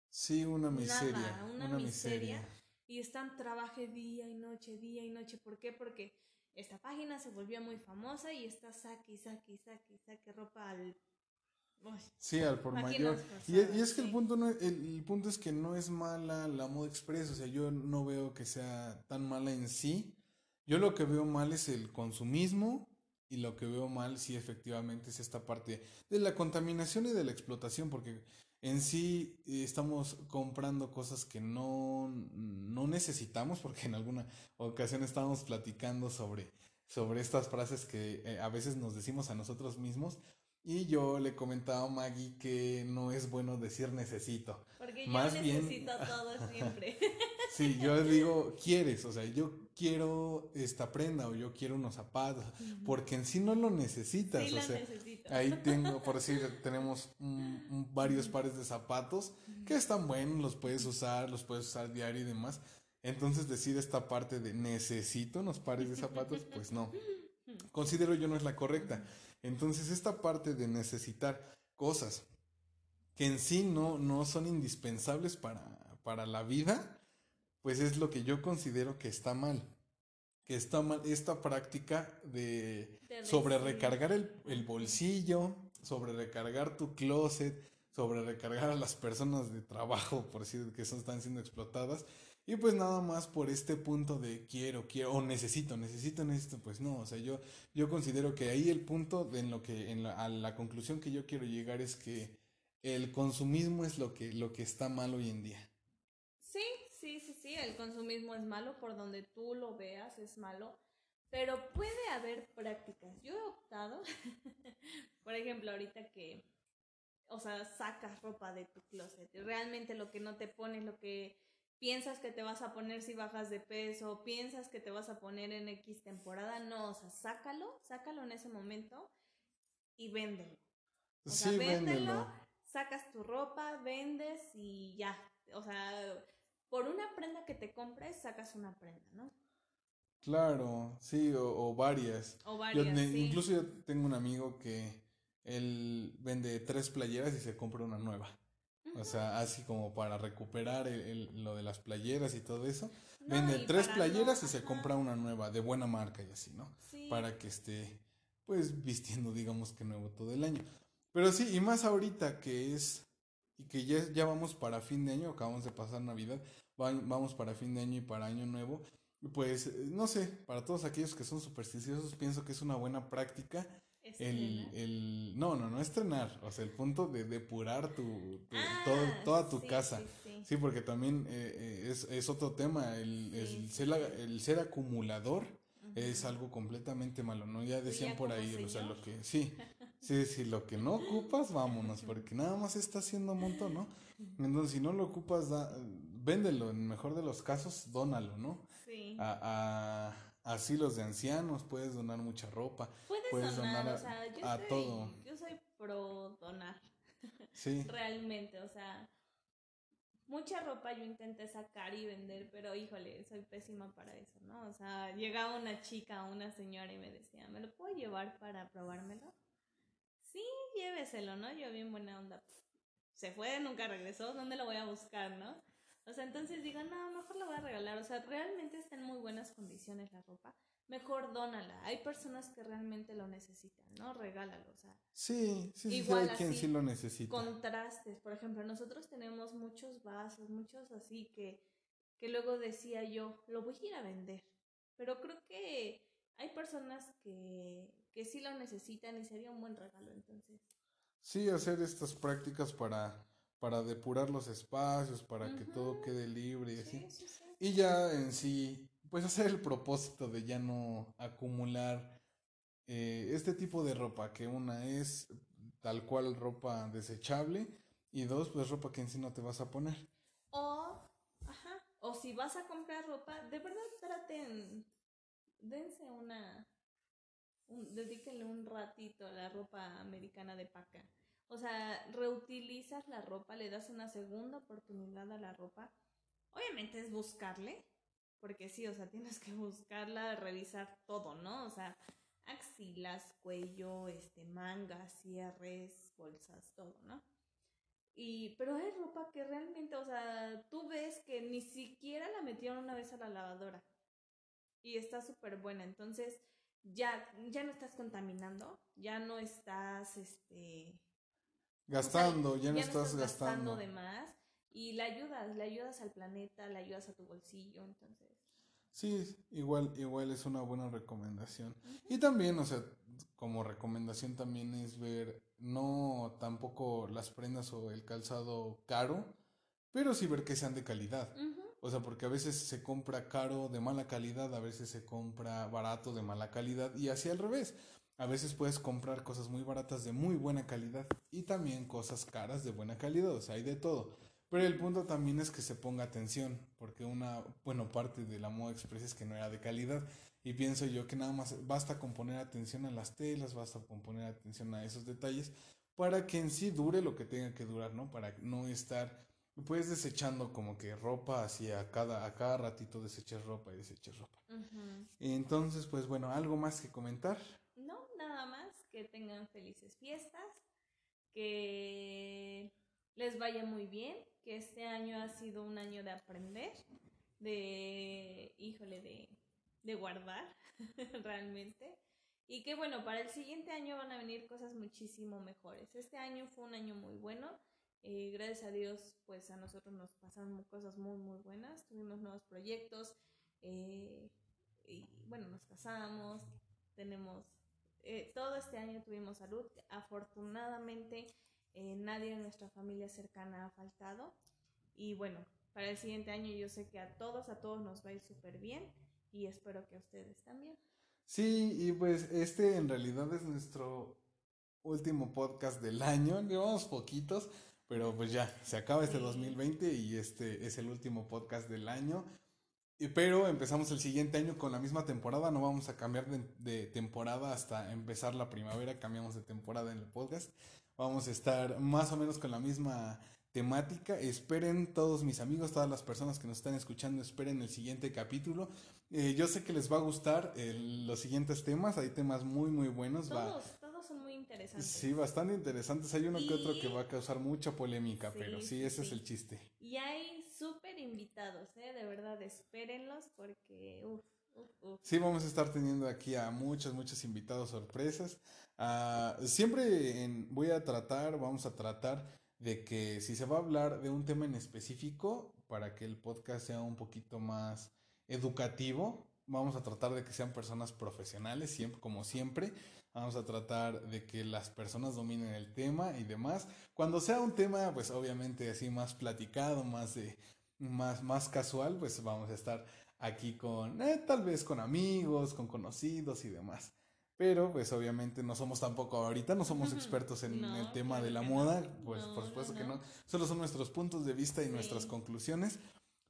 [SPEAKER 1] Sí, una miseria. una, miseria,
[SPEAKER 2] Y están trabaje día y noche, día y noche. ¿Por qué? Porque esta página se volvió muy famosa y está saque, saque, saque, saque ropa al
[SPEAKER 1] Sí, al por mayor. Y, es que el punto no el, punto es que no es mala la moda express, o sea, yo no veo que sea tan mala en sí. Yo lo que veo mal es el consumismo y lo que veo mal sí efectivamente es esta parte de la contaminación y de la explotación porque en sí eh, estamos comprando cosas que no, no necesitamos porque en alguna ocasión estábamos platicando sobre sobre estas frases que eh, a veces nos decimos a nosotros mismos, y yo le comentaba a Maggie que no es bueno decir necesito.
[SPEAKER 2] Porque Más yo necesito todo siempre.
[SPEAKER 1] sí, yo digo quieres, o sea, yo quiero esta prenda o yo quiero unos zapatos, porque en sí no lo necesitas.
[SPEAKER 2] o
[SPEAKER 1] sea,
[SPEAKER 2] necesito.
[SPEAKER 1] ahí tengo, por decir, tenemos varios pares de zapatos que están buenos, los puedes usar, los puedes usar diario y demás. Entonces decir esta parte de necesito unos pares de zapatos, pues no. Considero yo no es la correcta. Entonces esta parte de necesitar cosas que en sí no, no son indispensables para, para la vida, pues es lo que yo considero que está mal. Que está mal esta práctica de, sobre recargar el, el bolsillo, sobre recargar tu closet, sobre recargar a las personas de trabajo, por decir que son, están siendo explotadas, y pues nada más por este punto de quiero, quiero, o necesito, necesito, necesito, pues no, o sea, yo, yo considero que ahí el punto en lo que, en la, a la conclusión que yo quiero llegar es que el consumismo es lo que, lo que está mal hoy en día.
[SPEAKER 2] Sí, sí, sí, sí, el consumismo es malo, por donde tú lo veas es malo, pero puede haber prácticas. Yo he optado, por ejemplo, ahorita que, o sea, sacas ropa de tu closet, realmente lo que no te pones, lo que piensas que te vas a poner si bajas de peso, piensas que te vas a poner en X temporada, no, o sea, sácalo, sácalo en ese momento y véndelo. O sea, véndelo, sacas tu ropa, vendes y ya. O sea, por una prenda que te compres, sacas una prenda, ¿no?
[SPEAKER 1] Claro, sí, o, varias.
[SPEAKER 2] O varias.
[SPEAKER 1] Incluso yo tengo un amigo que él vende tres playeras y se compra una nueva. O sea, así como para recuperar lo de las playeras y todo eso. Vende tres playeras y se compra una nueva, de buena marca y así, ¿no? Para que esté, pues, vistiendo, digamos que nuevo todo el año. Pero sí, y más ahorita que es, y que ya, ya vamos para fin de año, acabamos de pasar Navidad, vamos para fin de año y para año nuevo. Pues, no sé, para todos aquellos que son supersticiosos, pienso que es una buena práctica el, el, no, no, no estrenar, o sea, el punto de depurar tu,
[SPEAKER 2] ah,
[SPEAKER 1] todo, toda tu casa. Sí, porque también eh, eh, es, es, otro tema, el, el, ser, el ser acumulador es algo completamente malo, ¿no? Ya decían por ahí, o sea, lo que, sí, sí, sí, lo que no ocupas, vámonos, porque nada más está haciendo un montón, ¿no? Entonces, si no lo ocupas, da, véndelo, en mejor de los casos, dónalo, ¿no?
[SPEAKER 2] Sí.
[SPEAKER 1] A, a asilos de ancianos, puedes donar mucha ropa
[SPEAKER 2] puedes, donar, o sea, yo a soy, todo. Yo soy pro donar.
[SPEAKER 1] Sí.
[SPEAKER 2] Realmente, o sea, mucha ropa yo intenté sacar y vender, pero híjole, soy pésima para eso, ¿no? O sea, llegaba una chica, una señora y me decía, ¿me lo puedo llevar para probármelo? Sí, lléveselo, ¿no? Yo bien buena onda. Se fue, nunca regresó, ¿dónde lo voy a buscar, no? O sea, entonces digo, no, mejor lo voy a regalar. O sea, realmente está en muy buenas condiciones la ropa. Mejor dónala. Hay personas que realmente lo necesitan, ¿no? Regálalo. O sea,
[SPEAKER 1] sí, sí, sí, hay quien sí lo necesita.
[SPEAKER 2] Contrastes. Por ejemplo, nosotros tenemos muchos vasos, muchos así que, que luego decía yo, lo voy a ir a vender. Pero creo que hay personas que, que sí lo necesitan y sería un buen regalo entonces.
[SPEAKER 1] Sí, hacer estas prácticas para para depurar los espacios, para que todo quede libre y así. Y ya en sí, pues hacer el propósito de ya no acumular eh, este tipo de ropa, que una es tal cual ropa desechable y dos, pues ropa que en sí no te vas a poner.
[SPEAKER 2] O, ajá, o si vas a comprar ropa, de verdad traten, dense una, un, dedíquenle un ratito a la ropa americana de paca o sea, reutilizas la ropa, le das una segunda oportunidad a la ropa. Obviamente es buscarle, porque sí, o sea, tienes que buscarla, revisar todo, ¿no? O sea, axilas, cuello, este, mangas, cierres, bolsas, todo, ¿no? Y, pero hay ropa que realmente, o sea, tú ves que ni siquiera la metieron una vez a la lavadora. Y está súper buena. Entonces, ya, ya no estás contaminando, ya no estás, este,
[SPEAKER 1] Gastando, ya, no, estás, gastando.
[SPEAKER 2] de más y le ayudas, le ayudas al planeta, le ayudas a tu bolsillo, entonces.
[SPEAKER 1] Sí, igual, igual es una buena recomendación. Y también, o sea, como recomendación también es ver, no tampoco las prendas o el calzado caro, pero sí ver que sean de calidad. O sea, porque a veces se compra caro de mala calidad, a veces se compra barato de mala calidad y así al revés. A veces puedes comprar cosas muy baratas de muy buena calidad y también cosas caras de buena calidad, o sea, hay de todo. Pero el punto también es que se ponga atención, porque una, bueno, parte de la moda express es que no era de calidad. Y pienso yo que nada más basta con poner atención a las telas, basta con poner atención a esos detalles para que en sí dure lo que tenga que durar, ¿no? Para no estar pues desechando como que ropa así a cada, a cada ratito deseches ropa y deseches ropa. Entonces, pues bueno, algo más que comentar
[SPEAKER 2] que tengan felices fiestas, que les vaya muy bien, que este año ha sido un año de aprender, de, híjole, de, de guardar realmente. Y que bueno, para el siguiente año van a venir cosas muchísimo mejores. Este año fue un año muy bueno. Eh, gracias a Dios, pues a nosotros nos pasaron cosas muy, muy buenas. Tuvimos nuevos proyectos. Eh, bueno, nos casamos. Tenemos eh, todo este año tuvimos salud. Afortunadamente, nadie en nuestra familia cercana ha faltado. Y bueno, para el siguiente año yo sé que a todos, a todos nos va a ir súper bien y espero que a ustedes también.
[SPEAKER 1] Sí, y pues este en realidad es nuestro último podcast del año. Llevamos poquitos, pero pues ya, se acaba este 2020 y este es el último podcast del año. Pero empezamos el siguiente año con la misma temporada, no vamos a cambiar de, temporada hasta empezar la primavera, cambiamos de temporada en el podcast. Vamos a estar más o menos con la misma temática. Esperen todos mis amigos, todas las personas que nos están escuchando, esperen el siguiente capítulo. Eh, yo sé que les va a gustar los siguientes temas, hay temas muy muy buenos.
[SPEAKER 2] Todos, todos son muy interesantes.
[SPEAKER 1] Sí, bastante interesantes. Hay uno que otro que va a causar mucha polémica, pero sí, ese es el chiste.
[SPEAKER 2] Y hay súper invitados, ¿eh? De verdad, espérenlos porque, uff.
[SPEAKER 1] Sí, vamos a estar teniendo aquí a muchos, muchos invitados sorpresas. Ah, siempre voy a tratar, vamos a tratar de que si se va a hablar de un tema en específico, para que el podcast sea un poquito más educativo, vamos a tratar de que sean personas profesionales, siempre, como siempre. Vamos a tratar de que las personas dominen el tema y demás. Cuando sea un tema, pues obviamente así más platicado, más de más, más casual, pues vamos a estar aquí con, eh, tal vez con amigos, con conocidos y demás. Pero pues obviamente no somos tampoco ahorita, no somos expertos en el tema de la moda, pues por supuesto que no. Solo son nuestros puntos de vista y nuestras conclusiones.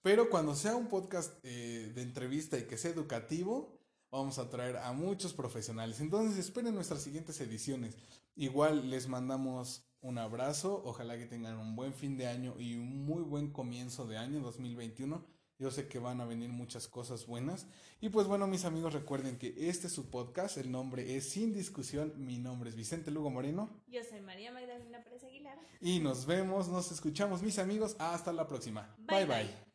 [SPEAKER 1] Pero cuando sea un podcast eh, de entrevista y que sea educativo, vamos a traer a muchos profesionales. Entonces esperen nuestras siguientes ediciones. Igual les mandamos un abrazo, ojalá que tengan un buen fin de año y un muy buen comienzo de año 2021. Yo sé que van a venir muchas cosas buenas. Y pues bueno, mis amigos, recuerden que este es su podcast. El nombre es Sin Discusión. Mi nombre es Vicente Lugo Moreno.
[SPEAKER 2] Yo soy María Magdalena Pérez Aguilar.
[SPEAKER 1] Y nos vemos, nos escuchamos, mis amigos. Hasta la próxima. bye. bye.